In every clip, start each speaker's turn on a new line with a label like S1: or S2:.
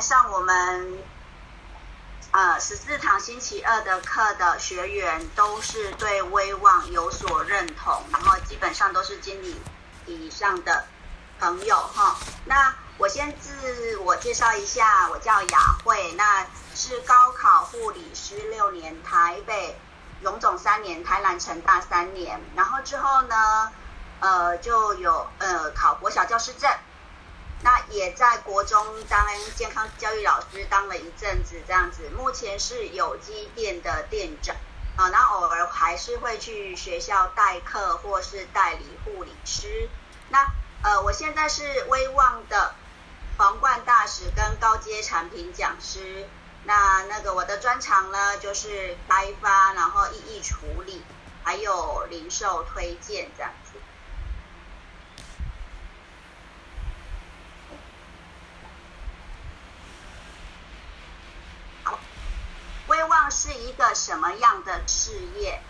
S1: 上我们呃十四堂星期二的课的学员，都是对威望有所认同，然后基本上都是经理以上的朋友哈。那我先自我介绍一下，我叫雅慧，那是高考护理师六年，台北荣总三年，台南成大三年，然后之后呢，呃，就有呃考国小教师证。那也在国中当健康教育老师当了一阵子，这样子。目前是有机店的店长，啊，那偶尔还是会去学校代课或是代理护理师。那呃，我现在是威望的皇冠大使跟高阶产品讲师。那那个我的专长呢，就是开发，然后异议处理，还有零售推荐这样威望是一个什么样的事业？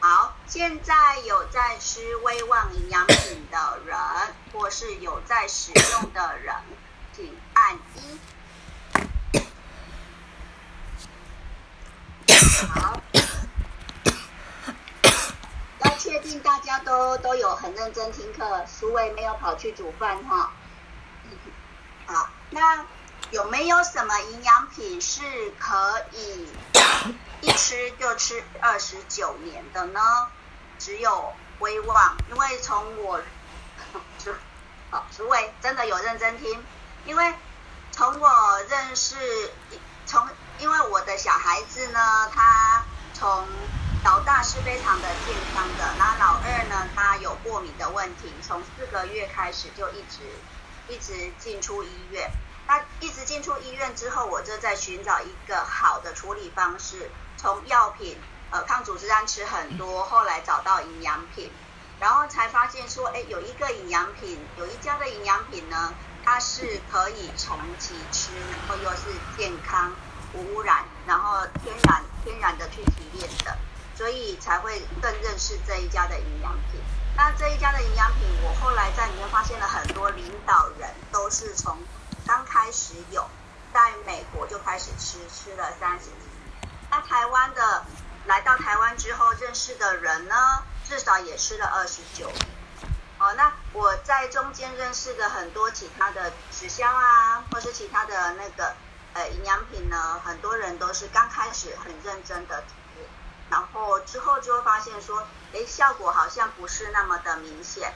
S1: 好，现在有在吃威望营养品的人，或是有在使用的人，请按一。好，要确定大家都都有很认真听课，苏伟没有跑去煮饭哈。好，那。有没有什么营养品是可以 一吃就吃二十九年的呢？只有威望，因为从我，好，诸位真的有认真听，因为从我认识，从因为我的小孩子呢，他从老大是非常的健康的，那老二呢，他有过敏的问题，从四个月开始就一直一直进出医院。他一直进出医院之后，我就在寻找一个好的处理方式。从药品，呃，抗组织胺吃很多，后来找到营养品，然后才发现说，哎，有一个营养品，有一家的营养品呢，它是可以长期吃，然后又是健康、无污染，然后天然天然的去提炼的，所以才会更认识这一家的营养品。那这一家的营养品，我后来在里面发现了很多领导人都是从刚开始有，在美国就开始吃，吃了三十几年。那台湾的来到台湾之后认识的人呢，至少也吃了二十九年。哦，那我在中间认识的很多其他的直销啊，或是其他的那个呃营养品呢，很多人都是刚开始很认真的，然后之后就会发现说，哎，效果好像不是那么的明显。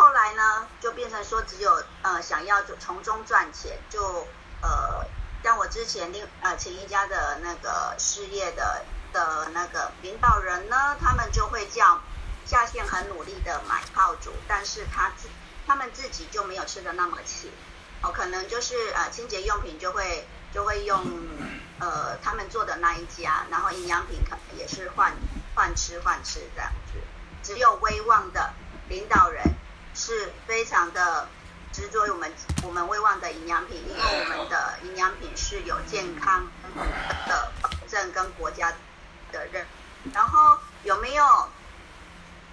S1: 后来呢，就变成说只有呃想要就从中赚钱，就呃像我之前另呃前一家的那个事业的的那个领导人呢，他们就会叫下线很努力的买套组，但是他自他们自己就没有吃的那么勤，哦，可能就是呃清洁用品就会就会用呃他们做的那一家，然后营养品可能也是换换吃换吃这样子，只有威望的领导人。是非常的执着于我们我们威望的营养品，因为我们的营养品是有健康的保证跟国家的认。然后有没有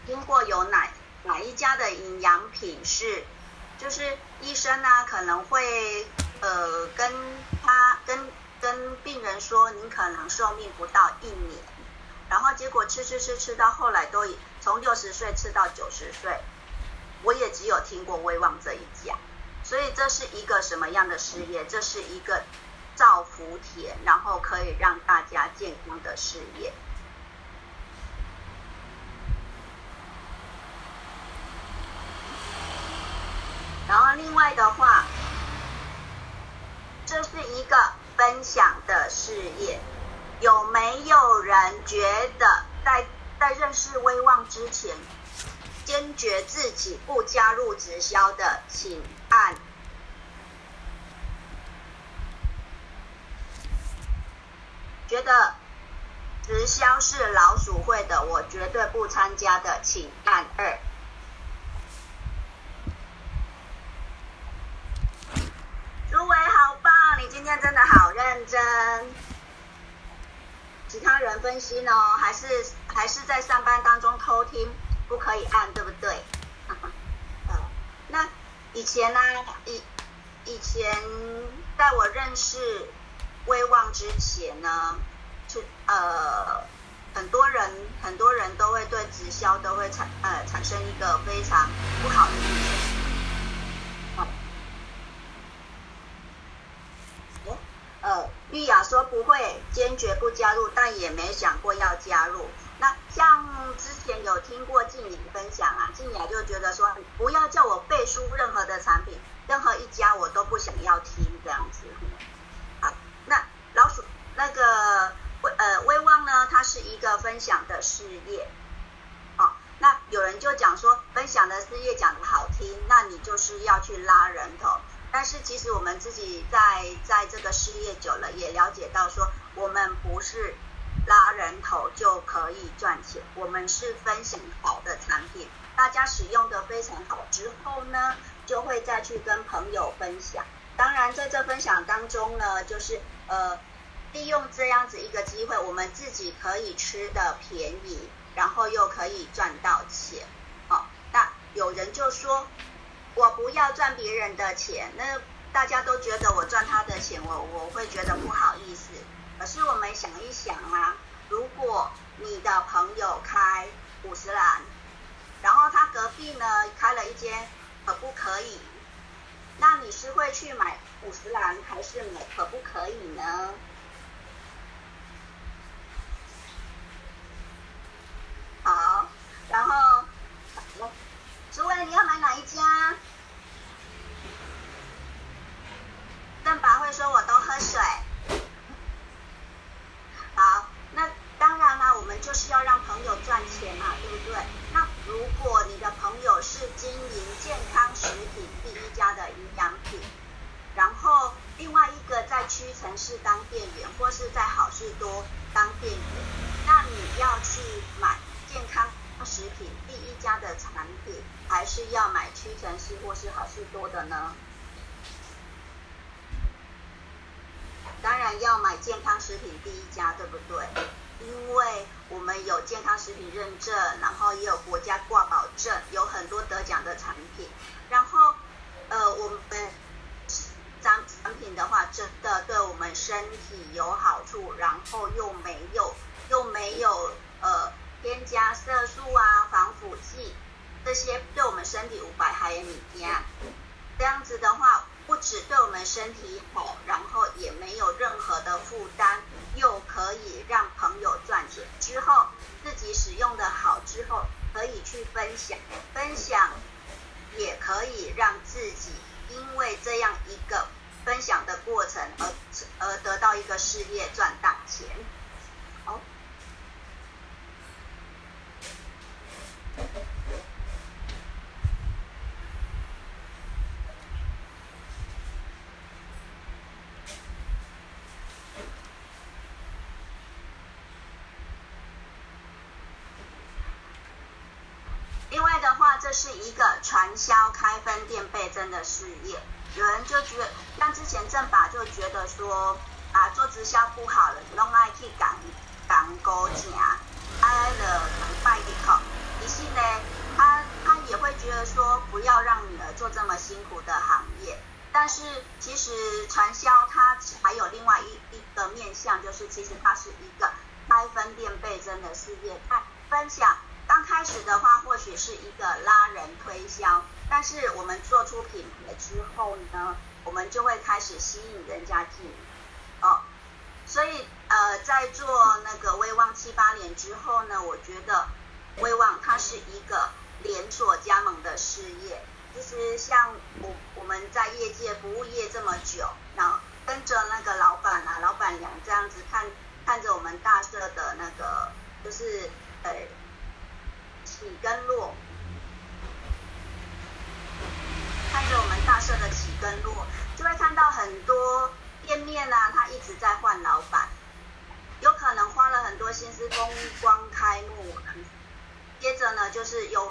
S1: 听过有哪哪一家的营养品是，就是医生呢可能会呃跟他跟跟病人说，你可能寿命不到一年，然后结果吃吃吃吃到后来都已从六十岁吃到九十岁。我也只有听过威望这一家，所以这是一个什么样的事业？这是一个造福田，然后可以让大家健康的事业。然后另外的话，这是一个分享的事业。有没有人觉得在在认识威望之前？坚决自己不加入直销的，请按。觉得直销是老鼠会的，我绝对不参加的，请按二。诸位好棒，你今天真的好认真。其他人分析呢，还是还是在上班当中偷听？不可以按，对不对？呃，那以前呢，以以前在我认识威望之前呢，就呃很多人很多人都会对直销都会产呃产生一个非常不好的印象。呃，玉雅说不会，坚决不加入，但也没想过要加入。像之前有听过静雅分享啊，静雅就觉得说，不要叫我背书任何的产品，任何一家我都不想要听这样子。好，那老鼠那个威呃威望呢，它是一个分享的事业。哦，那有人就讲说，分享的事业讲的好听，那你就是要去拉人头。但是其实我们自己在在这个事业久了，也了解到说，我们不是拉人头就可以赚钱，我们是分享好的产品，大家使用的非常好之后呢，就会再去跟朋友分享。当然在这分享当中呢，就是呃利用这样子一个机会，我们自己可以吃的便宜，然后又可以赚到钱。好，那有人就说。我不要赚别人的钱，那大家都觉得我赚他的钱，我我会觉得不好意思。可是我们想一想啊，如果你的朋友开五十兰，然后他隔壁呢开了一间可不可以？那你是会去买五十兰，还是买可不可以呢？好，然后。诸位，你要买哪一家？邓宝会说：“我都喝水。”好，那当然啦，我们就是要让朋友赚钱嘛，对不对？那如果你的朋友是经营健康食品第一家的营养品，然后另外一个在屈臣氏当店员，或是在好事多当店员，那你要去买健康。食品第一家的产品，还是要买屈臣氏或是好事多的呢？当然要买健康食品第一家，对不对？因为我们有健康食品认证，然后也有国家挂保证，有很多得奖的产品。然后，呃，我们产产品的话，真的对我们身体有好处，然后又没有又没有呃。添加色素啊、防腐剂这些对我们身体无百害的物件，这样子的话，不止对我们身体好，然后也没有任何的负担，又可以让朋友赚钱。之后自己使用的好之后，可以去分享，分享也可以让自己因为这样一个分享的过程而而得到一个事业赚大钱。好。另外的话，这是一个传销开分店倍增的事业。有人就觉得，像之前正法就觉得说，啊，做直销不好了，弄爱去港港高价。挨了能拜一口，于是呢，他他也会觉得说，不要让女儿做这么辛苦的行业。但是其实传销它还有另外一一个面向，就是其实它是一个开分店倍增的事业。看分享开始的话，或许是一个拉人推销，但是我们做出品牌之后呢，我们就会开始吸引人家进哦。所以，呃，在做那个威旺七八年之后呢，我觉得威旺它是一个连锁加盟的事业。其实像我我们在业界服务业这么久，然后跟着那个老板啊、老板娘这样子看，看着我们大社的那个就是呃起跟落，看着我们大社的起跟落，就会看到很多。店面呢，他一直在换老板，有可能花了很多心思风光开幕，接着呢就是有，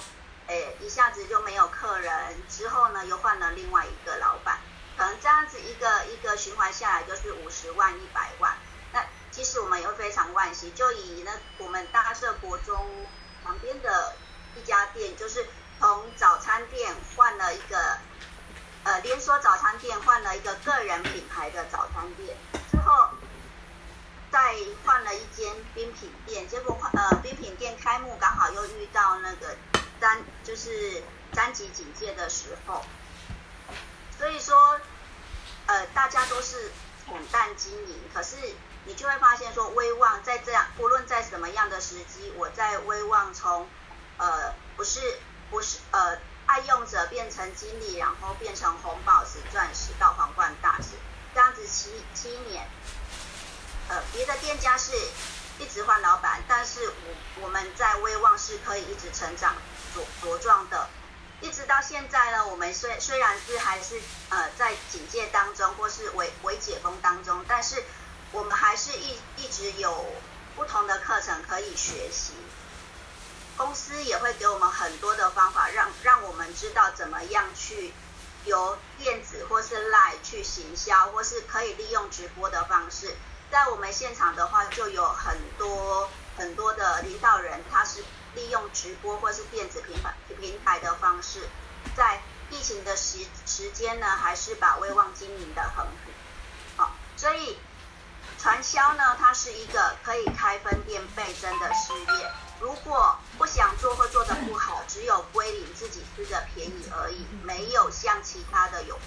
S1: 诶一下子就没有客人，之后呢又换了另外一个老板，可能这样子一个一个循环下来就是五十万一百万，那其实我们也会非常惋惜。就以那我们大社国中旁边的一家店，就是从早餐店换了一个呃连锁早餐店换了一个个人品牌的早餐店之后，再换了一间冰品店，结果呃冰品店开幕刚好又遇到那个三就是三级警戒的时候，所以说呃大家都是惨淡经营，可是。你就会发现说，威望在这样，无论在什么样的时机，我在威望从，呃，不是不是呃爱用者变成经理，然后变成红宝石、钻石到皇冠大使，这样子七七年，呃，别的店家是一直换老板，但是我我们在威望是可以一直成长茁茁壮的，一直到现在呢，我们虽虽然是还是呃在警戒当中，或是为为解封当中，但是。我们还是一一直有不同的课程可以学习，公司也会给我们很多的方法，让让我们知道怎么样去由电子或是 Live 去行销，或是可以利用直播的方式。在我们现场的话，就有很多很多的领导人，他是利用直播或是电子平台平台的方式，在疫情的时时间呢，还是把威望经营的很好，所以。传销呢，它是一个可以开分店倍增的事业。如果不想做或做的不好，只有归零自己吃的便宜而已，没有像其他的有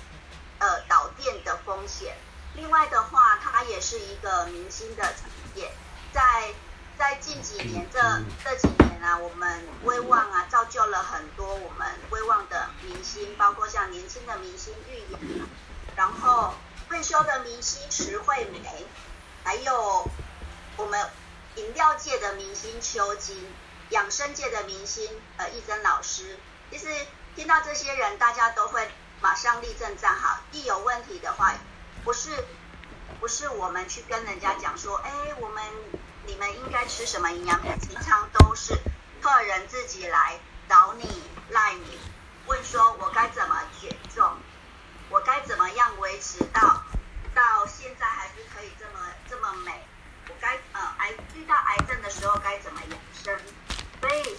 S1: 呃倒店的风险。另外的话，它也是一个明星的产业。在在近几年这这几年啊，我们威望啊造就了很多我们威望的明星，包括像年轻的明星玉妍，然后退休的明星石惠美。还有我们饮料界的明星邱金，养生界的明星呃易珍老师，其实听到这些人，大家都会马上立正站好。一有问题的话，不是不是我们去跟人家讲说，哎，我们你们应该吃什么营养品，平常都是客人自己来找你赖你，问说我该怎么减重，我该怎么样维持到。到现在还是可以这么这么美，我该呃癌遇到癌症的时候该怎么养生？所以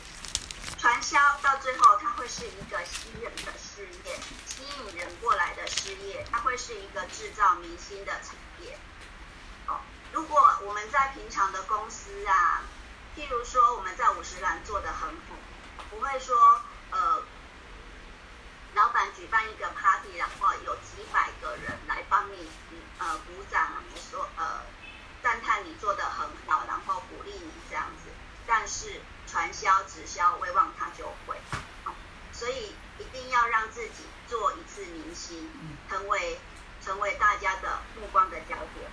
S1: 传销到最后它会是一个吸引的事业，吸引人过来的事业，它会是一个制造明星的产业。哦，如果我们在平常的公司啊，譬如说我们在五十岚做的很好，不会说呃。老板举办一个 party，然后有几百个人来帮你，呃，鼓掌，说呃，赞叹你做的很好，然后鼓励你这样子。但是传销、直销、威望他就会，所以一定要让自己做一次明星，成为成为大家的目光的焦点。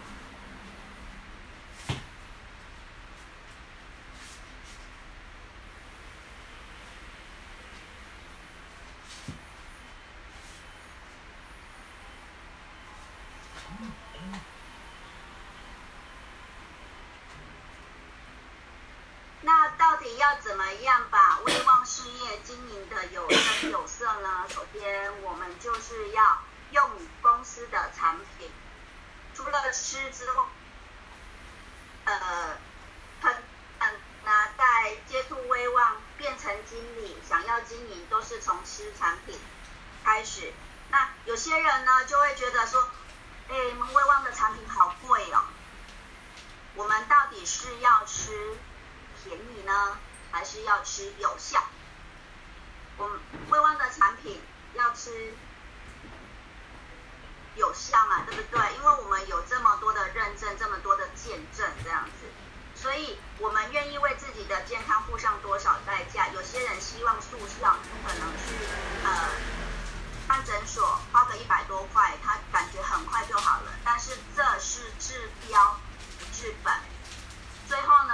S1: 要怎么样把威望事业经营的有声 有色呢？首先，我们就是要用公司的产品，除了吃之后，呃，很很那在接触威望变成经理，想要经营都是从吃产品开始。那有些人呢就会觉得说，哎，我们威望的产品好贵哦，我们到底是要吃？便宜呢，还是要吃有效？我们威旺的产品要吃有效嘛，对不对？因为我们有这么多的认证，这么多的见证，这样子，所以我们愿意为自己的健康付上多少代价？有些人希望速效，可能去呃看诊所花个一百多块，他感觉很快就好了，但是这是治标不治本。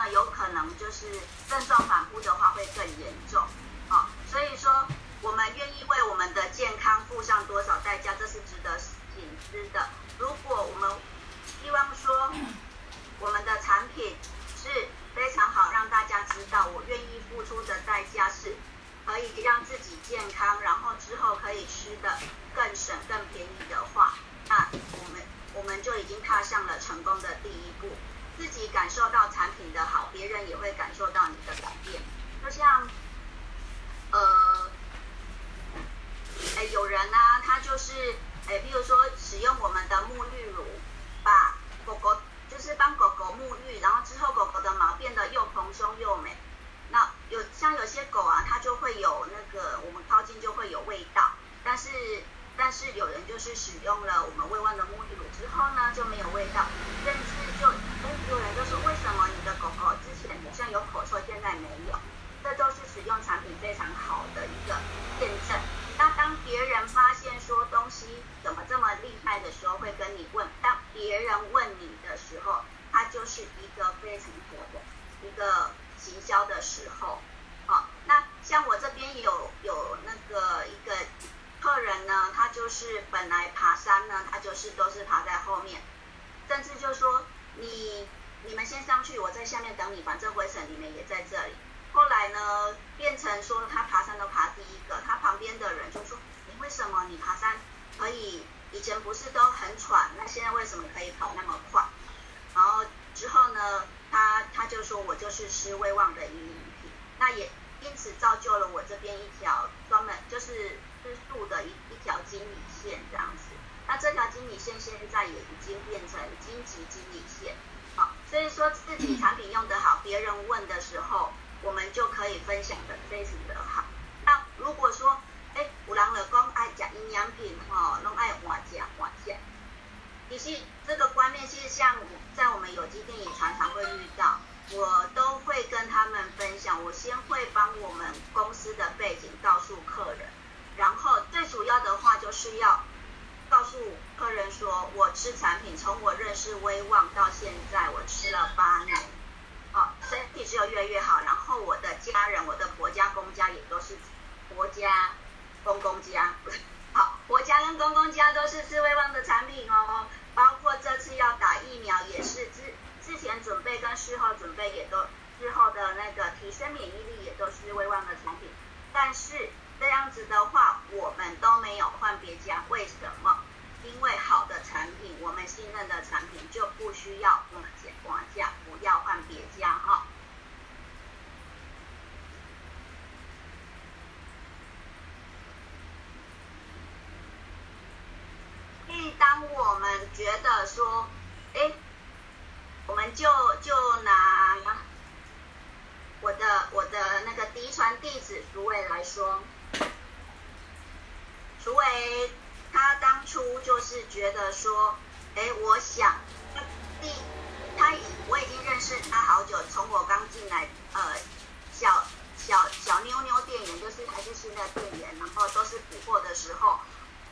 S1: 有可能就是症状反复的话会更严重，啊，所以说我们愿意为我们的健康付上多少代价，这是值得警思的。如果我们希望说我们的产品是非常好，让大家知道我愿意付出的代价是可以让自己健康，然后之后可以吃的更省、更便宜的话，那我们我们就已经踏上了成功的第一步。自己感受到产品的好，别人也会感受到你的改变。就像，呃，哎，有人啊，他就是哎，比如说使用我们的沐浴乳，把狗狗就是帮狗狗沐浴，然后之后狗狗的毛变得又蓬松又美。那有像有些狗啊，它就会有那个我们靠近就会有味道，但是但是有人就是使用了我们威旺的沐浴乳之后呢，就没有味道，甚至就哎有人就说为什么你的狗狗之前好像有口臭，现在没有？这都是使用产品非常好的一个验证。那当别人发现说东西怎么这么厉害的时候，会跟你问；当别人问你的时候，它就是一个非常好的一个。行销的时候，好，那像我这边有有那个一个客人呢，他就是本来爬山呢，他就是都是爬在后面，甚至就说你你们先上去，我在下面等你，反正回程你们也在这里。后来呢，变成说他爬山都爬第一个，他旁边的人就说你为什么你爬山可以以前不是都很喘，那现在为什么可以跑那么快？然后之后呢？他他就说我就是施威旺的营养品，那也因此造就了我这边一条专门就是吃素的一一条经理线这样子。那这条经理线现在也已经变成金级经理线，好，所以说自己产品用得好，别人问的时候，我们就可以分享的非常的好。那如果说，哎，有人了讲爱食营养品吼，拢爱换食换食。其实这个观念，其实像在我们有机店也常常会遇到，我都会跟他们分享。我先会帮我们公司的背景告诉客人，然后最主要的话就是要告诉客人说，我吃产品从我认识威旺到现在，我吃了八年，好，身体只有越来越好。然后我的家人，我的婆家公家也都是婆家公公家，好，婆家跟公公家都是吃威旺的产品哦。包括这次要打疫苗也是之之前准备跟事后准备也都之后的那个提升免疫力也都是威旺的产品，但是这样子的话我们都没有换别家，为什么？因为好的产品，我们信任的产品就不需要我们减价，不要换别家哈。当我们觉得说，哎，我们就就拿我的我的那个嫡传弟子苏伟来说，苏伟他当初就是觉得说，哎，我想第他已我已经认识他好久，从我刚进来呃小小小妞妞店员，就是还是新的店员，然后都是补货的时候。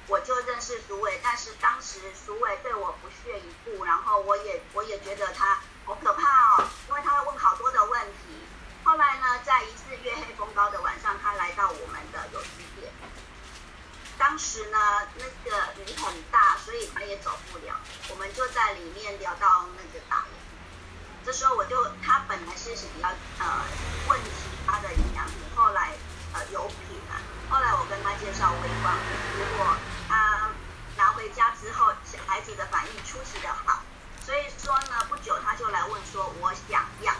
S1: 我就认识苏伟，但是当时苏伟对我不屑一顾，然后我也我也觉得他好可怕哦，因为他会问好多的问题。后来呢，在一次月黑风高的晚上，他来到我们。当时呢，那个雨很大，所以他也走不了。我们就在里面聊到那个大雨。这时候我就他本来是想要呃问其他的营养品，后来呃有品啊，后来我跟他介绍微光，如果他拿回家之后，小孩子的反应出奇的好，所以说呢，不久他就来问说，我想要，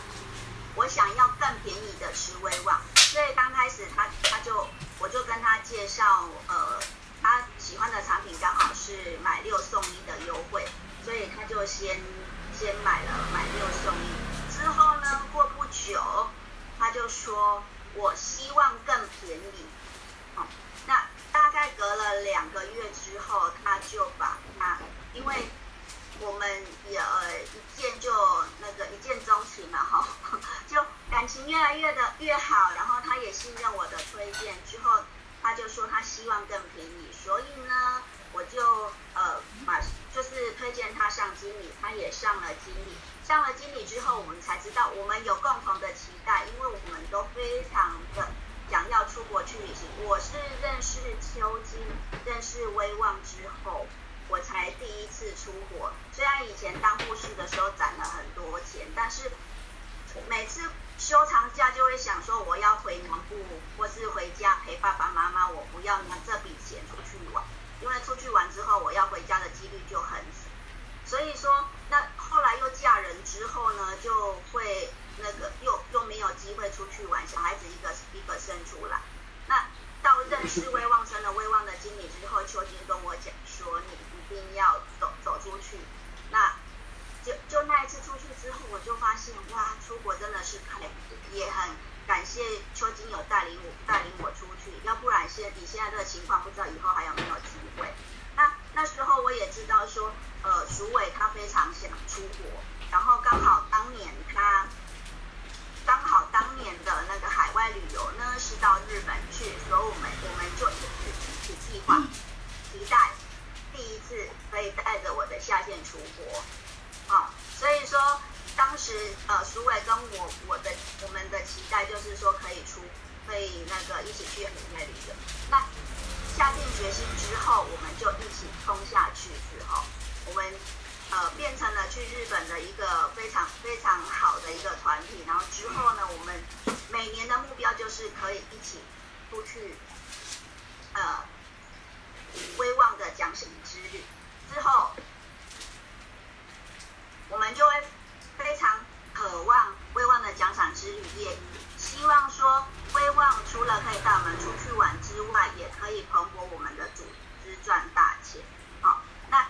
S1: 我想要更便宜的吃威望，所以刚开始他他就我就跟他介绍，呃，喜欢的产品刚好是买六送一的优惠，所以他就先先买了买六送一，之后呢，过不久他就说我希望更便宜，好，那。大概隔了两个月之后，他就把他，因为我们也呃一见就那个一见钟情嘛哈，就感情越来越的越好，然后他也信任我的推荐，之后他就说他希望更便宜，所以呢，我就呃把就是推荐他上经理，他也上了经理，上了经理之后，我们才知道我们有共同的期待，因为我们都非常的。想要出国去旅行，我是认识秋金、认识威望之后，我才第一次出国。虽然以前当护士的时候攒了很多钱，但是每次休长假就会想说，我要回南部或是回家陪爸爸妈妈，我不要拿这笔钱出去玩，因为出去玩之后，我要回家的几率就很小。所以说，那后来又嫁人之后呢，就会。那个又又没有机会出去玩，小孩子一个一个生出来，那到认识威旺生的威旺的经理现哇，出国真的是很也很感谢邱金友带领我带领我出去，要不然现以现在这个情况，不知道以后还有没有机会。那那时候我也知道说，呃，鼠伟他非常想出国，然后刚好当年他刚好当年的那个海外旅游呢是到日本去，所以我们我们就一起计划，期待第一次可以带着我的下线出国，啊，所以说当时呃鼠伟跟我我的我们的期待就是说可以出可以那个一起去海外旅游，那。下定决心之后，我们就一起冲下去。之后，我们呃变成了去日本的一个非常非常好的一个团体。然后之后呢，我们每年的目标就是可以一起出去呃威望的奖赏之旅。之后，我们就会非常渴望威望的奖赏之旅，也希望说。威望除了可以带我们出去玩之外，也可以蓬勃我们的组织赚大钱。好，那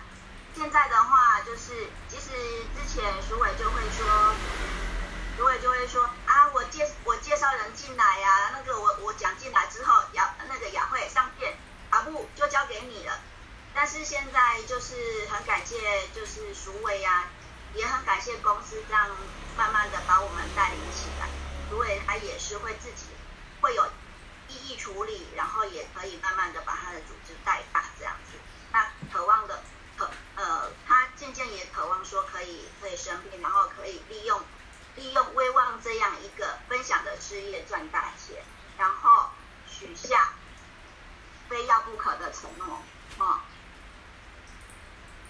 S1: 现在的话就是，其实之前鼠伟就会说，鼠伟就会说啊，我我介绍人进来呀，那个我我讲进来之后，雅那个雅慧上线，阿布就交给你了。但是现在就是很感谢，就是苏伟呀，也很感谢公司这样慢慢的把我们带领起来。苏伟他也是会自己。会有异议处理，然后也可以慢慢的把他的组织带大这样子。那渴望的渴呃，他渐渐也渴望说可以可以生病，然后可以利用利用威望这样一个分享的事业赚大钱，然后许下非要不可的承诺啊。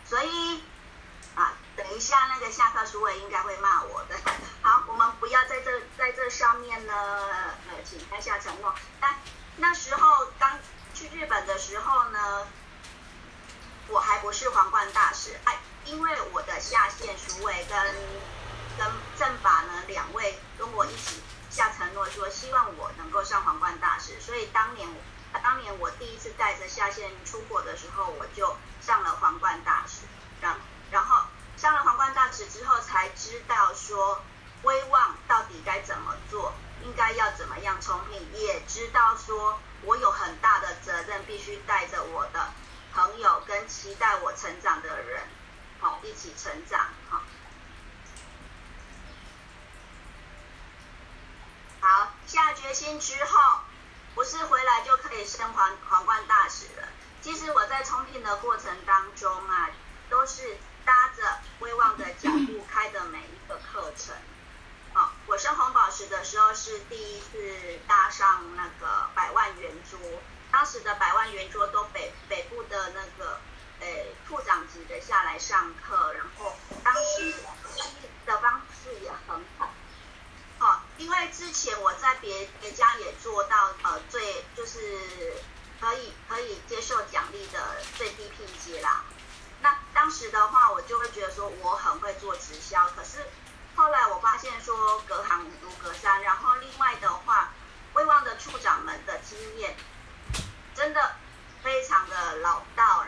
S1: 所以啊，等一下那个下课书伟应该会骂我的。好，我们不要在这在这上面呢，呃，请开下承诺。但那时候刚去日本的时候呢，我还不是皇冠大使，哎，因为我的下线署委跟跟正法呢两位跟我一起下承诺说，希望我能够上皇冠大使，所以当年当年我第一次带着下线出国的时候，我就上了皇冠大使，然然后上了皇冠大使之后才知道说。威望到底该怎么做？应该要怎么样冲聘？也知道说我有很大的责任，必须带着我的朋友跟期待我成长的人，好一起成长，好。好，下决心之后，不是回来就可以升皇皇冠大使了。其实我在冲聘的过程当中啊，都是搭着威望的脚步开的每一个课程。好，我升红宝石的时候是第一次搭上那个百万圆桌，当时的百万圆桌都北北部的那个诶处长级的下来上课，然后当时的方式也很，因为之前我在别别家也做到呃最就是可以可以接受奖励的最低聘阶啦，那当时的话我就会觉得说我很会做直销，可是。后来我发现说隔行如隔山，然后另外的话，威望的处长们的经验真的非常的老道。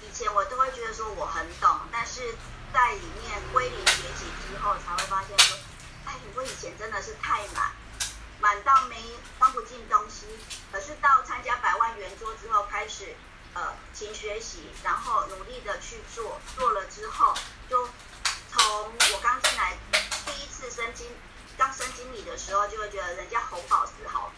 S1: 以前我都会觉得说我很懂，但是在里面归零学习之后，才会发现说，我以前真的是太满，满到没放不进东西。可是到参加百万圆桌之后，开始呃勤学习，然后努力的去做，做了之后就。从我刚进来第一次升经，刚升经理的时候，就会觉得人家红宝石好，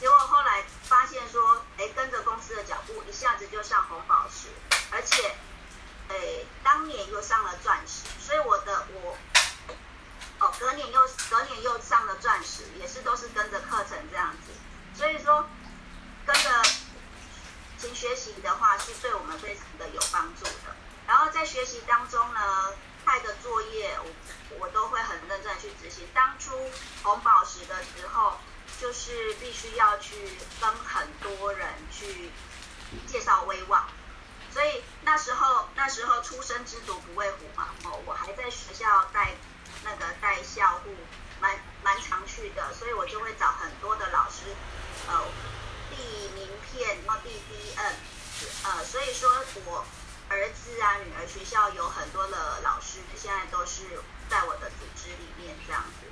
S1: 结果后来发现说，哎，跟着公司的脚步，一下子就上红宝石，而且，哎，当年又上了钻石，所以我的我，隔年又隔年又上了钻石，也是都是跟着课程这样子，所以说跟着勤学习的话，是对我们非常的有帮助的。然后在学习当中呢。派的作业，我我都会很认真去执行。当初红宝石的时候，就是必须要去跟很多人去介绍威望，所以那时候那时候初生之犊不畏虎嘛，哦，我还在学校带那个带校户，蛮蛮常去的，所以我就会找很多的老师，呃，递名片，然后递 D N，呃，所以说我。儿子啊，女儿学校有很多的老师，现在都是在我的组织里面这样子。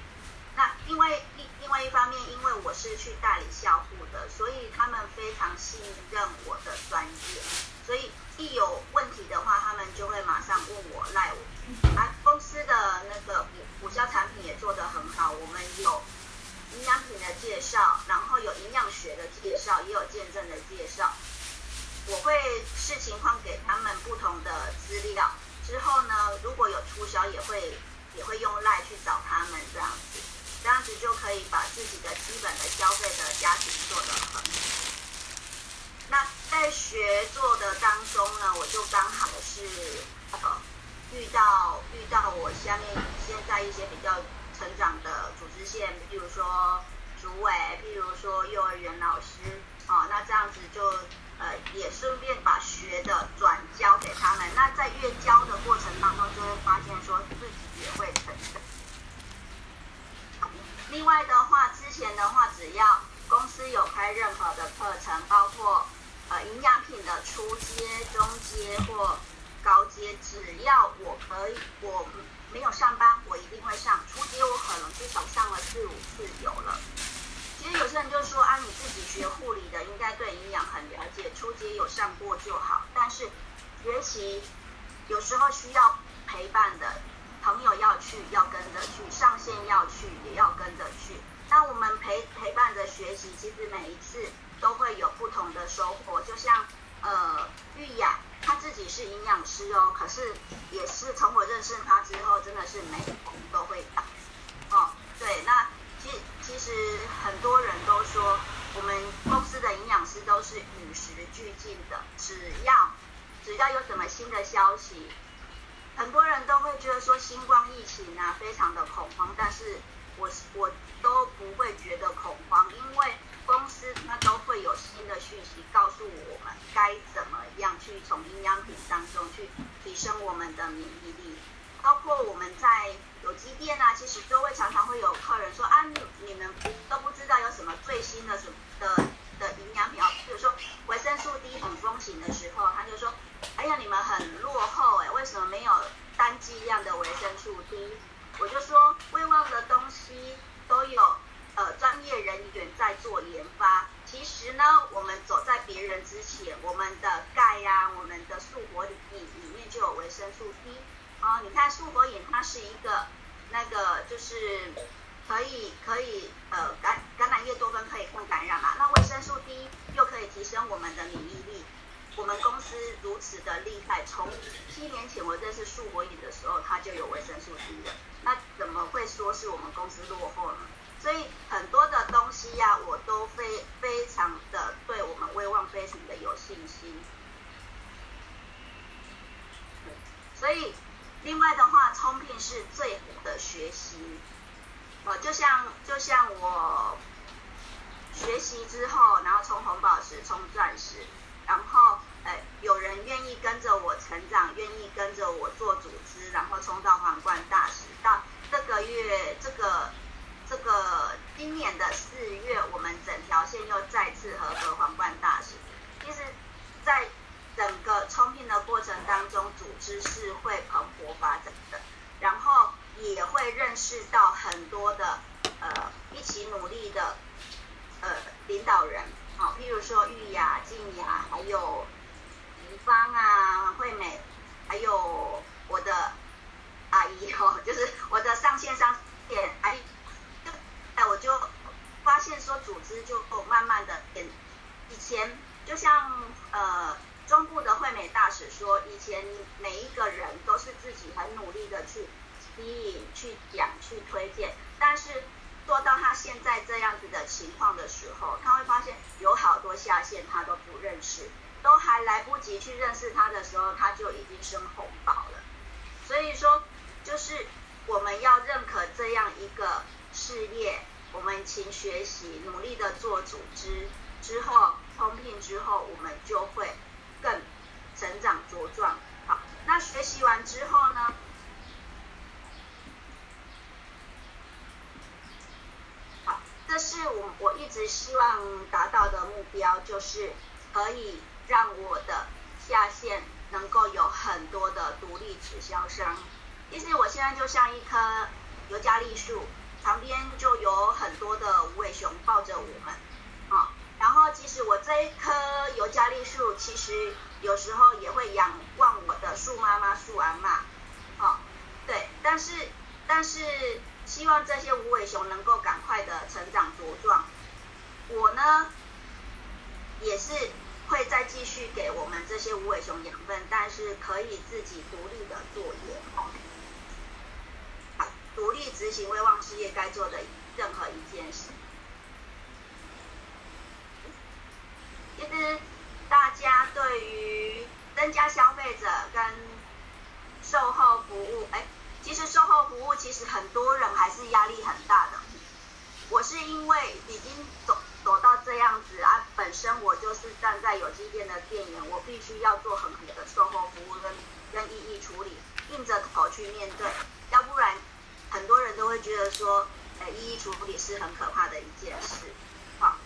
S1: 那因为另另外一方面，因为我是去代理校户的，所以他们非常信任我的专业，所以一有问题的话，他们就会马上问我赖我。啊，公司的那个补销产品也做得很好，我们有营养品的介绍，然后有营养学的介绍，也有见证的介绍。我会视情况给他们不同的资料，之后呢，如果有促销，也会也会用赖去找他们这样子。这样子就可以把自己的基本的消费的家庭做得很好。那在学做的当中呢，我就刚好是呃遇到遇到我下面现在一些比较成长的组织线，比如说主委，譬如说幼儿园老师，哦，那这样子就呃也顺便把学的转交给他们。那在越教的过程当中，就会发现说自己也会成长。另外的话，之前的话，只要公司有开任何的课程，包括呃营养品的初阶、中阶或，要我可以，我没有上班，我一定会上。初阶我可能至少上了四五次有了。其实有些人就说啊，你自己学护理的，应该对营养很了解，初阶有上过就好。但是学习有时候需要陪伴的。朋友要去，要跟着去；上线要去，也要跟着去。那我们陪陪伴着学习，其实每一次都会有不同的收获。就像呃玉雅，她自己是营养师哦，可是也是从我认识她之后，真的是每逢都会打。哦，对，那其其实很多人都说，我们公司的营养师都是与时俱进的，只要只要有什么新的消息。很多人都会觉得说新冠疫情啊非常的恐慌，但是我我都不会觉得恐慌，因为公司它都会有新的讯息告诉我们该怎么样去从营养品当中去提升我们的免疫力，包括我们在有机店啊，其实都会常常会有客人说啊，你们都不知道有什么最新的什的的营养品啊，比如说维生素 D 很风行的时候，他就说。哎呀，你们很落后哎，为什么没有单剂量的维生素 D？我就说，胃旺的东西都有呃专业人员在做研发。其实呢，我们走在别人之前，我们的钙呀，我们的素活饮里面就有维生素 D。啊，你看素活饮它是一个那个就是可以可以呃感感染叶多酚可以抗感染嘛，那维生素 D 又可以提升我们的免疫力。我们公司如此的厉害，从七年前我认识树火影的时候，它就有维生素 D 的，那怎么会说是我们公司落后呢？所以很多的东西呀，我都非非常的对我们威望非常的有信心。所以另外的话，聪明是最好的学习。哦，就像就像我学习之后，然后冲红宝石，冲钻石。然后，呃，有人愿意跟着我成长，愿意跟着我做组织，然后冲到皇冠大使。到这个月，这个这个今年的四月，我们整条线又再次合格皇冠大使。其实，在整个冲聘的过程当中，组织是会蓬勃发展的，然后也会认识到很多的呃一起努力的呃领导人。好，譬如说玉雅、静雅，还有怡芳啊、惠美，还有我的阿姨哦，就是我的上线上线阿姨，就哎，我就发现说，组织就慢慢的变。以前就像呃中部的惠美大使说，以前每一个人都是自己很努力的去吸引、去讲、去推荐，但是。做到他现在这样子的情况的时候，他会发现有好多下线他都不认识，都还来不及去认识他的时候，他就已经升红宝了。所以说，就是我们要认可这样一个事业，我们勤学习，努力的做组织之后，通聘之后，我们就会更成长茁壮。好，那学习完之后呢？这是我我一直希望达到的目标，就是可以让我的下线能够有很多的独立直销商，其实我现在就像一棵尤加利树，旁边就有很多的无尾熊抱着我们，啊，然后其实我这一棵尤加利树，其实有时候也会仰望我的树妈妈、树阿妈，啊，对，但是但是希望这些无尾熊能够赶快的成长茁壮，我呢也是。会再继续给我们这些无尾熊养分，但是可以自己独立的作业，独立执行威望事业该做的任何一件事。其实大家对于增加消费者跟售后服务，哎，其实售后服务其实很多人还是压力很大的。我是因为已经走。走到这样子啊，本身我就是站在有机店的店员，我必须要做很好的售后服务跟跟异议处理，硬着头去面对，要不然很多人都会觉得说，呃，异议处理是很可怕的一件事，好，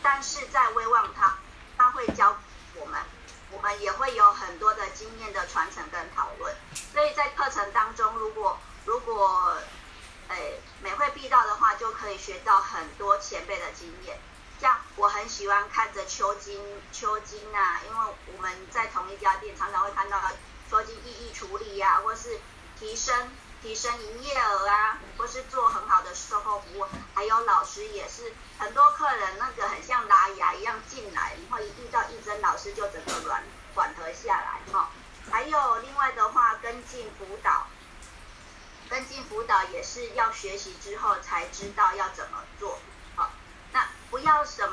S1: 但是在威望他他会教我们，我们也会有很多的经验的传承跟讨论，所以在课程当中，如果如果，呃，每会必到的话，就可以学到很多前辈的经验。像我很喜欢看着秋金，秋金啊，因为我们在同一家店常常会看到秋金异议处理呀，或是提升提升营业额啊，或是做很好的售后服务，还有老师也是很多客人那个很像拉牙一样进来，然后一遇到一真老师就整个软缓和下来哈。还有另外的话，跟进辅导，跟进辅导也是要学习之后才知道要怎么做。不要什，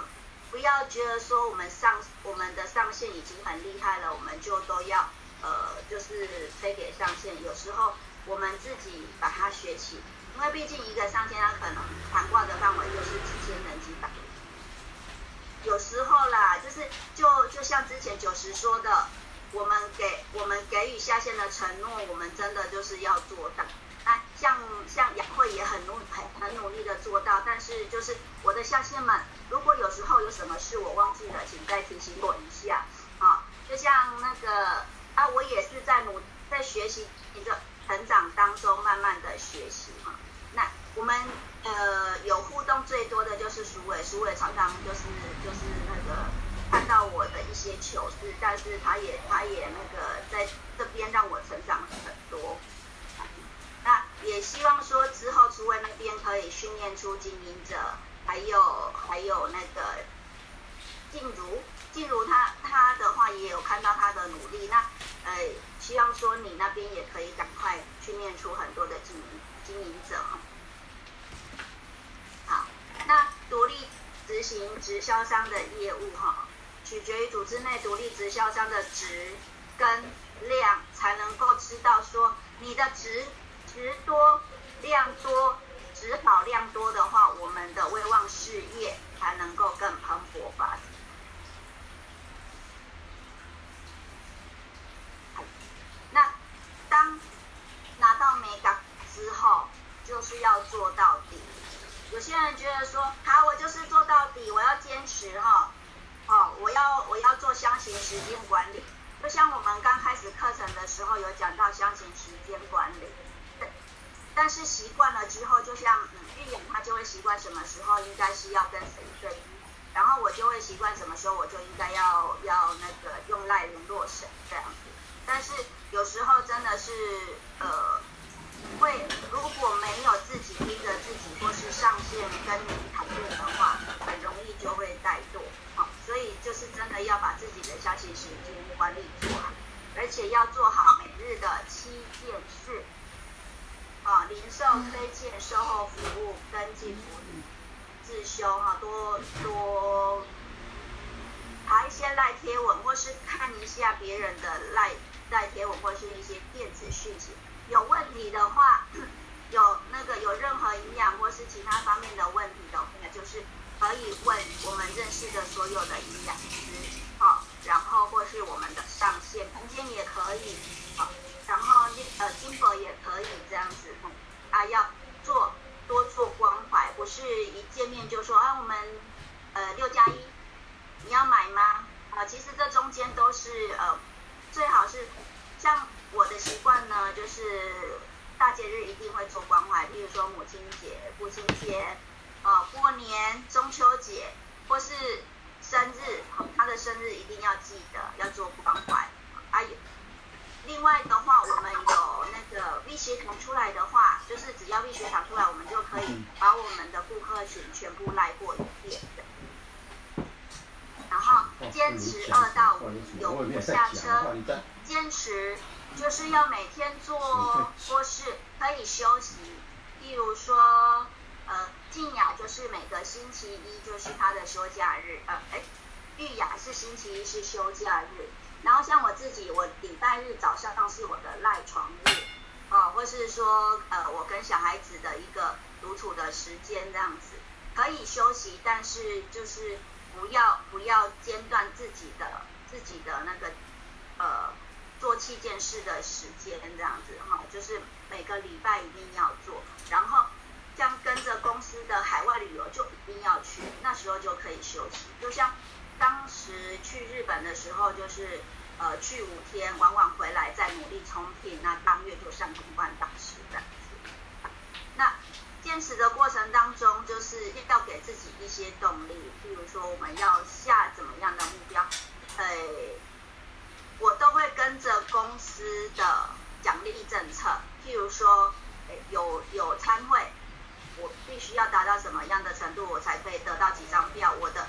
S1: 不要觉得说我们上我们的上线已经很厉害了，我们就都要呃就是推给上线。有时候我们自己把它学起，因为毕竟一个上线它可能涵盖的范围就是几千人几百。有时候啦，就是就就像之前九十说的，我们给我们给予下线的承诺，我们真的就是要做到。像像雅慧也很努很很努力的做到，但是就是我的下线们，如果有时候有什么事我忘记了，请再提醒我一下啊。就像那个啊，我也是在努在学习一个成长当中慢慢的学习哈。那我们呃有互动最多的就是苏伟，苏伟常常就是就是那个看到我的一些糗事，但是他也他也那个在这边让我成长很。也希望说之后厨卫那边可以训练出经营者，还有还有那个静茹，静茹她她的话也有看到她的努力，那呃希望说你那边也可以赶快训练出很多的经营经营者哈。好，那独立执行直销商的业务哈，取决于组织内独立直销商的值跟量，才能够知道说你的值。值多量多，值好量多的话，我们的威望事业才能够更蓬勃发展。那当拿到美感之后，就是要做到底。有些人觉得说，好，我就是做到底，我要坚持哈，哦，我要我要做箱型时间管理。就像我们刚开始课程的时候有讲到箱型时间管理。但是习惯了之后，就像嗯，玉眼他就会习惯什么时候应该是要跟谁睡，然后我就会习惯什么时候我就应该要要那个用赖联络谁这样子。但是有时候真的是呃，会如果没有自己逼着自己或是上线跟你讨论的话，很容易就会怠惰。好，所以就是真的要把自己的消息时间管理做好，而且要做好每日的。啊，零售推荐、售后服务、跟进服务、自修哈，多多爬一些赖贴文，或是看一下别人的赖赖贴文，或是一些电子讯息。有问题的话，有那个有任何营养或是其他方面的问题的话，就是可以问我们认识的所有的营养师，好，然后或是我们的上线空间也可以，好。然后呃，金箔也可以这样子，啊，要做多做关怀，不是一见面就说啊，我们呃六加一，你要买吗？啊，其实这中间都是呃，最好是像我的习惯呢，就是。大节日一定会做关怀，比如说母亲节、父亲节，呃，过年、中秋节，或是生日，他的生日一定要记得要做关怀。啊有，另外的话，我们有那个 V 学堂出来的话，就是只要 V 学堂出来，我们就可以把我们的顾客群全部赖过一遍。然后坚持二到五，永不下车，坚持。就是要每天做，或是可以休息。例如说，呃，静雅就是每个星期一就是他的休假日，呃，哎，玉雅是星期一是休假日。然后像我自己，我礼拜日早上是我的赖床日，哦，或是说，呃，我跟小孩子的一个独处的时间这样子，可以休息，但是就是不要不要间断自己的自己的那个，呃。做七件事的时间这样子哈，就是每个礼拜一定要做，然后像跟着公司的海外旅游就一定要去，那时候就可以休息。就像当时去日本的时候，就是呃去五天，往往回来再努力冲品，那当月就上通关大师这样子。那坚持的过程当中，就是要给自己一些动力，譬如说我们要下怎么样的目标，呃。我都会跟着公司的奖励政策，譬如说，有有参会，我必须要达到什么样的程度，我才可以得到几张票。我的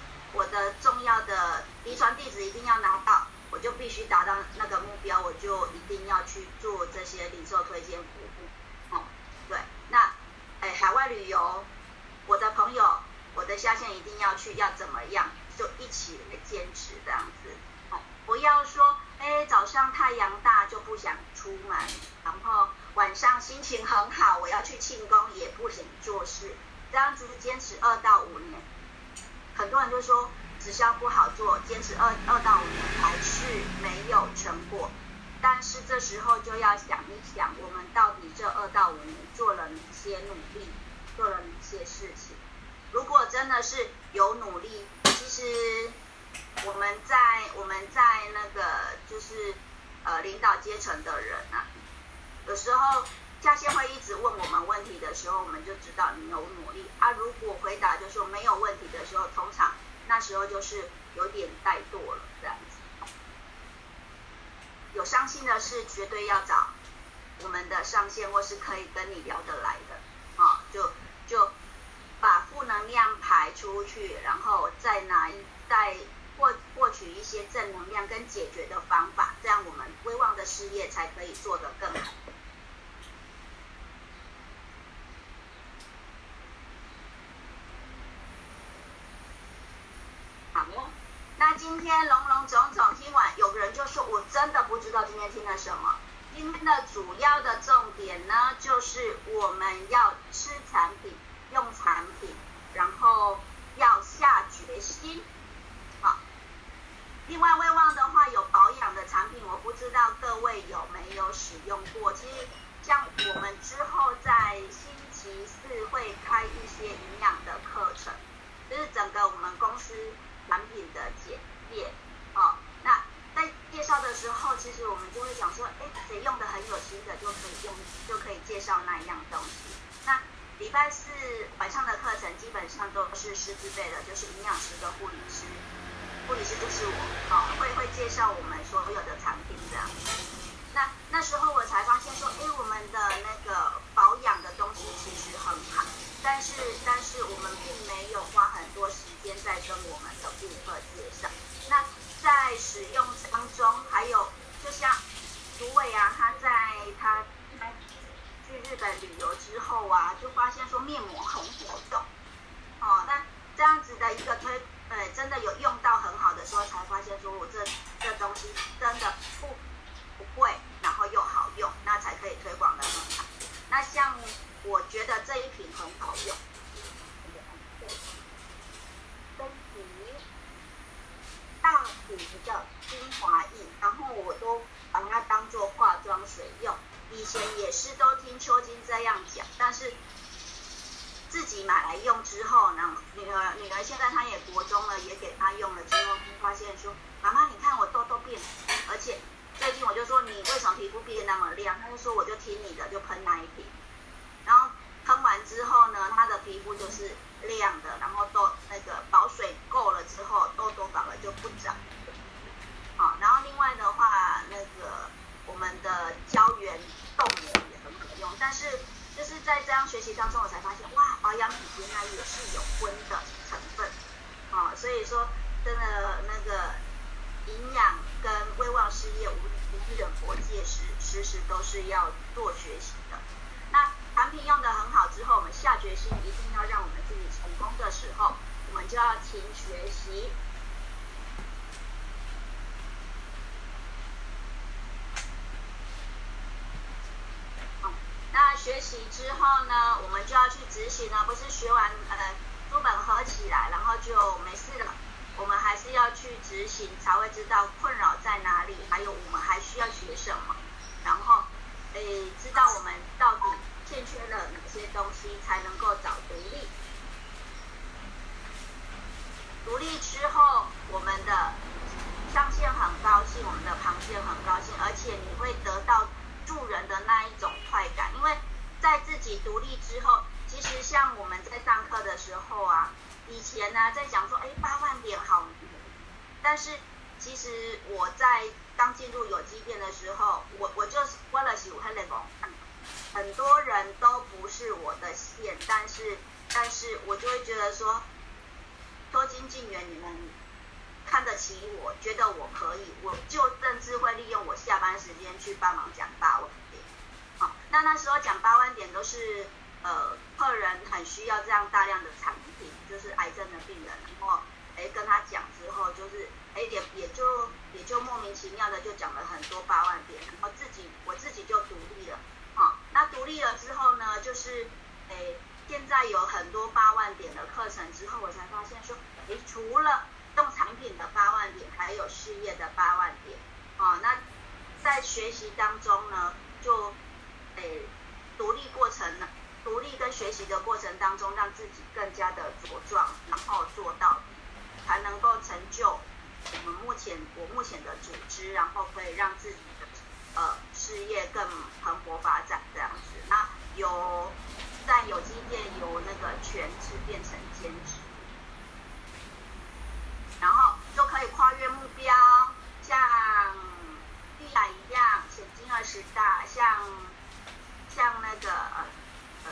S1: 遗传地址一定要拿到，我就必须达到那个目标，我就一定要去做这些零售推荐服务。哦，对，那哎，海外旅游，我的朋友，我的下线一定要去，要怎么样，就一起来坚持这样子。哦，不要说。哎，早上太阳大就不想出门，然后晚上心情很好，我要去庆功也不想做事，这样子坚持二到五年，很多人就说直销不好做，坚持二二到五年还是没有成果。但是这时候就要想一想，我们到底这二到五年做了哪些努力，做了哪些事情？如果真的是有努力，其实。我们在我们在那个就是呃领导阶层的人啊，有时候下线会一直问我们问题的时候，我们就知道你有努力啊。如果回答就说没有问题的时候，通常那时候就是有点怠惰了这样子。有伤心的事，绝对要找我们的上线或是可以跟你聊得来的啊，就就把负能量排出去，然后再拿一再。获获取一些正能量跟解决的方法，这样我们威望的事业才可以做得更好。好，今天龙龙总总听完，有人就说：“我真的不知道今天听了什么。”今天的主要的重点呢，就是我们要吃产品、用产品，然后要下决心。好另外，威旺的话有保养的产品，我不知道各位有没有使用过。其实，像我们之后在星期四会开一些营养的课程，就是整个我们公司产品的简哦，那在介绍的时候，其实我们就会讲说，哎，谁用的很有心的就可以用，就可以介绍那一样东西。那礼拜四晚上的课程基本上都是师资辈的，就是营养师跟护理师。护理师就是我，哦，会会介绍我们所有的产品这样。那那时候我才发现说，哎，我们的那个保养的东西其实很好，但是但是我们并没有花很多时间在跟我们。使用当中，还有就像芦苇啊，他在他去日本旅游之后啊，就发现说面膜很火动，哦，那这样子的一个推。呃，真的有用到很好的时候，才发现说我这这东西真的不不贵，然后又好用，那才可以推广的很好。那像我觉得这一瓶很好用，真皮大瓶的精华液，然后我都把它当做化妆水用。以前也是都听秋金这样讲，但是。自己买来用之后呢，女儿女儿现在她也国中了，也给她用了之后，发现说，妈妈你看我痘痘变，而且最近我就说你为什么皮肤变那么亮？他就说我就听你的，就喷那一瓶。然后喷完之后呢，他的皮肤就是亮的，然后都那个保水够了之后，痘痘反而就不长。好，然后另外的话，那个我们的胶原冻膜也很可用，但是就是在这样学习当中，我才发现哇，保养品原来也是有荤的成分。啊，所以说真的那个营养跟威望事业无无一人国界时时时都是要做学习的。那产品用的很好之后，我们下决心一定要让我们自己成功的时候，我们就要勤学习。那学习之后呢，我们就要去执行了，不是学完呃。书本合起来，然后就没事了。我们还是要去执行，才会知道困扰在哪里，还有我们还需要学什么。然后，诶，知道我们到底欠缺了哪些东西，才能够找独立。独立之后，我们的上线很高兴，我们的螃蟹很高兴，而且你会得到助人的那一种，自己独立之后。其实像我们在上课的时候啊，以前呢在讲说，哎，八万点好，但是其实我在刚进入有机店的时候，我我就是为了喜欢那种，很多人都不是我的线，但是但是我就会觉得说，多金进园你们看得起我，觉得我可以，我就甚至会利用我下班时间去帮忙讲八万，那那时候讲八万点都是。呃，客人很需要这样大量的产品，就是癌症的病人，然后哎跟他讲之后，就是哎也也就也就莫名其妙的就讲了很多八万点，然后自己我自己就独立了，好，那独立了之后呢，就是哎现在有很多八万点的课程之后，我才发现说，哎除了用产品的八万点，还有事业的八万点，啊，那在学习当中呢，就诶独立过程呢。独立跟学习的过程当中，让自己更加的茁壮，然后做到，才能够成就我们目前我目前的组织，然后可以让自己的呃事业更蓬勃发展这样子。那有在有机店由那个全职变成兼职，然后就可以跨越目标，像碧雅一样，前进二十大，像像那个。呃，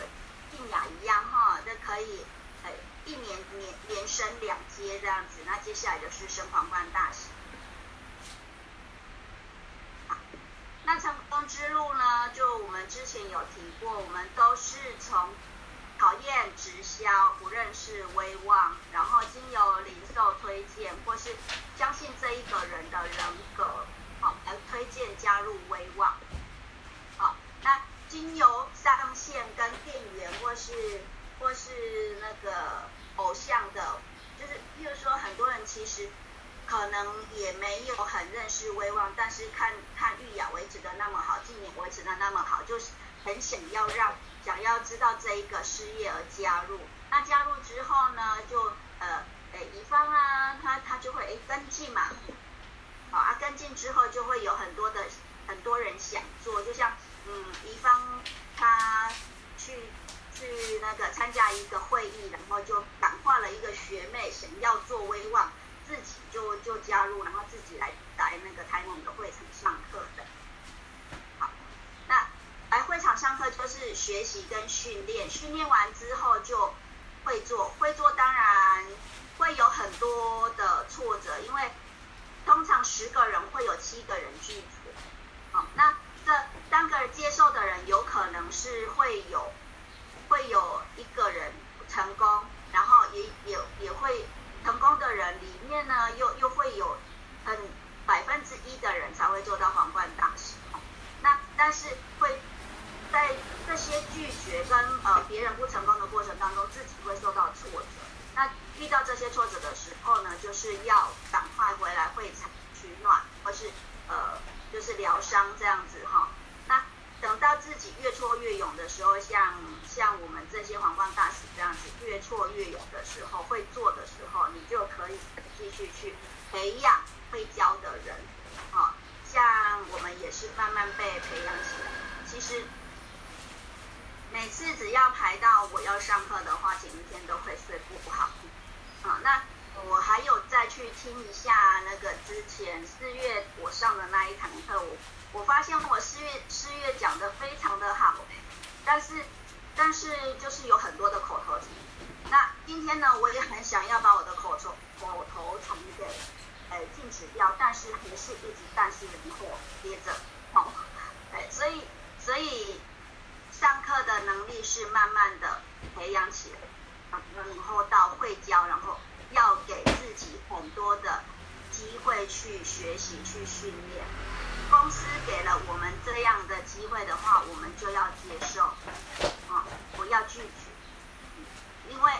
S1: 静雅一样哈，这可以呃一年年连升两阶这样子，那接下来就是升皇冠大使。好，那成功之路呢？就我们之前有提过，我们都是从讨厌直销、不认识威望，然后经由零售推荐，或是相信这一个人的人格，好来推荐加入威望。好，那。经由上线跟店员，或是或是那个偶像的，就是比如说很多人其实可能也没有很认识威望，但是看看玉雅维持的那么好，今年维持的那么好，就是很想要让想要知道这一个失业而。加入之后呢，就呃诶乙方啊，他他就会诶跟进嘛，好啊跟进之后就会有很多的很多人想做，就像。嗯，乙方他去去那个参加一个会议，然后就感化了一个学妹，想要做威望，自己就就加入，然后自己来来那个台盟的会场上课的。好，那来会场上课就是学习跟训练，训练完之后就会做，会做当然会有很多的挫折，因为通常十个人会有七个人拒绝。好，那。这单个接受的人有可能是会有，会有一个人成功，然后也也也会成功的人里面呢，又又会有很百分之一的人才会做到皇冠大使。那但是会在这些拒绝跟呃别人不成功的过程当中，自己会受到挫折。那遇到这些挫折的时候呢，就是要赶快回来会场，是呃。就是疗伤这样子哈，那等到自己越挫越勇的时候，像像我们这些皇冠大使这样子越挫越勇的时候，会做的时候，你就可以继续去培养会教的人，哈，像像我们也是慢慢被培养起来。其实每次只要排到我要上课的话，前一天都会睡不好。啊，那我还有再去听一下那个之前四月我上的那一堂课，我我发现我四月四月讲的非常的好，但是但是就是有很多的口头禅。那今天呢，我也很想要把我的口头口头禅给呃禁止掉，但是还是一直但是人祸接着，哦，哎，所以所以上课的能力是慢慢的培养起来，然后到会教，然后要给自己很多的机会去学习去训练。公司给了我们这样的机会的话，我们就要接受，啊，不要拒绝。因为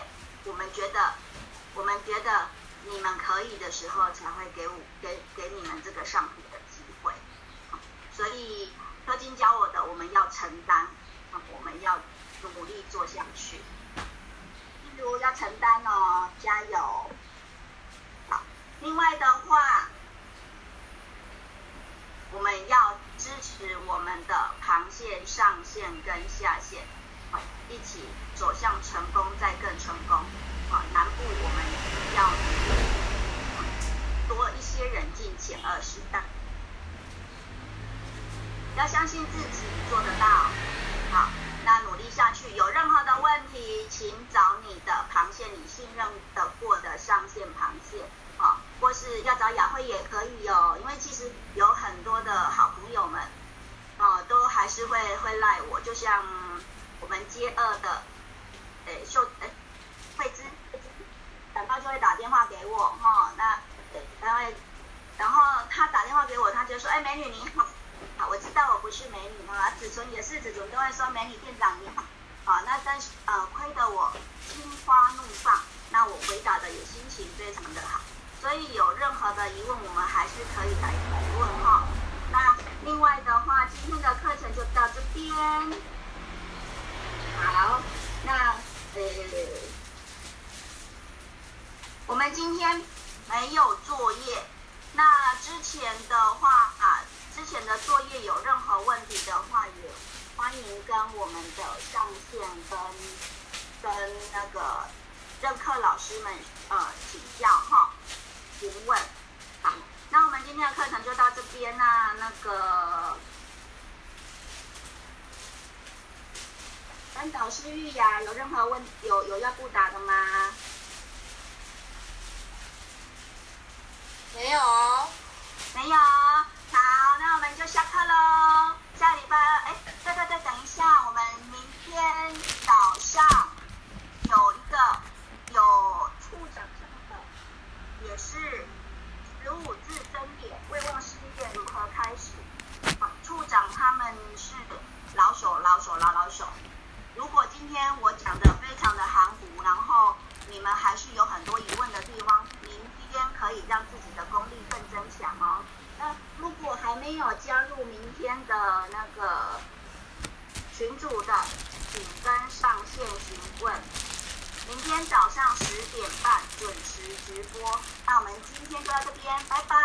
S1: 我们觉得，我们觉得你们可以的时候，才会给我给给你们这个上谱的机会。所以柯金教我的，我们要承担，我们要努力做下去。例如要承担哦，加油。好，另外的话，我们要支持我们的螃蟹上线跟下线。一起走向成功，再更成功。啊，南部我们要多一些人进前二十大，要相信自己做得到。好，那努力下去。有任何的问题，请找你的螃蟹，你信任的过的上线螃蟹。啊，或是要找雅慧也可以哦，因为其实有很多的好朋友们，啊，都还是会会赖我，就像。我们接二的，诶秀诶慧芝，等到就会打电话给我哈，那然后然后他打电话给我，他就说，哎美女你好，好我知道我不是美女啊，子纯也是子纯都会说美女店长你好，好那但是呃亏得我心花怒放，那我回答的也心情非常的好，所以有任何的疑问我们还是可以来提问哈，那另外的话今天的课程就到这边。好，那呃，我们今天没有作业。那之前的话啊，之前的作业有任何问题的话，也欢迎跟我们的上线跟跟那个任课老师们呃请教哈，询问。好，那我们今天的课程就到这边啦，那个。跟导师玉雅有任何问有有要不答的吗？
S2: 没有，
S1: 没有。好，那我们就下课喽。下礼拜二，哎，对对对，等一下，我们明天早上有一个有处长上的，也是十五字真点，未忘事业如何开始。处长他们是老手，老手，老老手。如果今天我讲的非常的含糊，然后你们还是有很多疑问的地方，明天可以让自己的功力更增强哦。还没有加入明天的那个群主的，请跟上线询问。明天早上十点半准时直播。那我们今天就到这边，拜拜。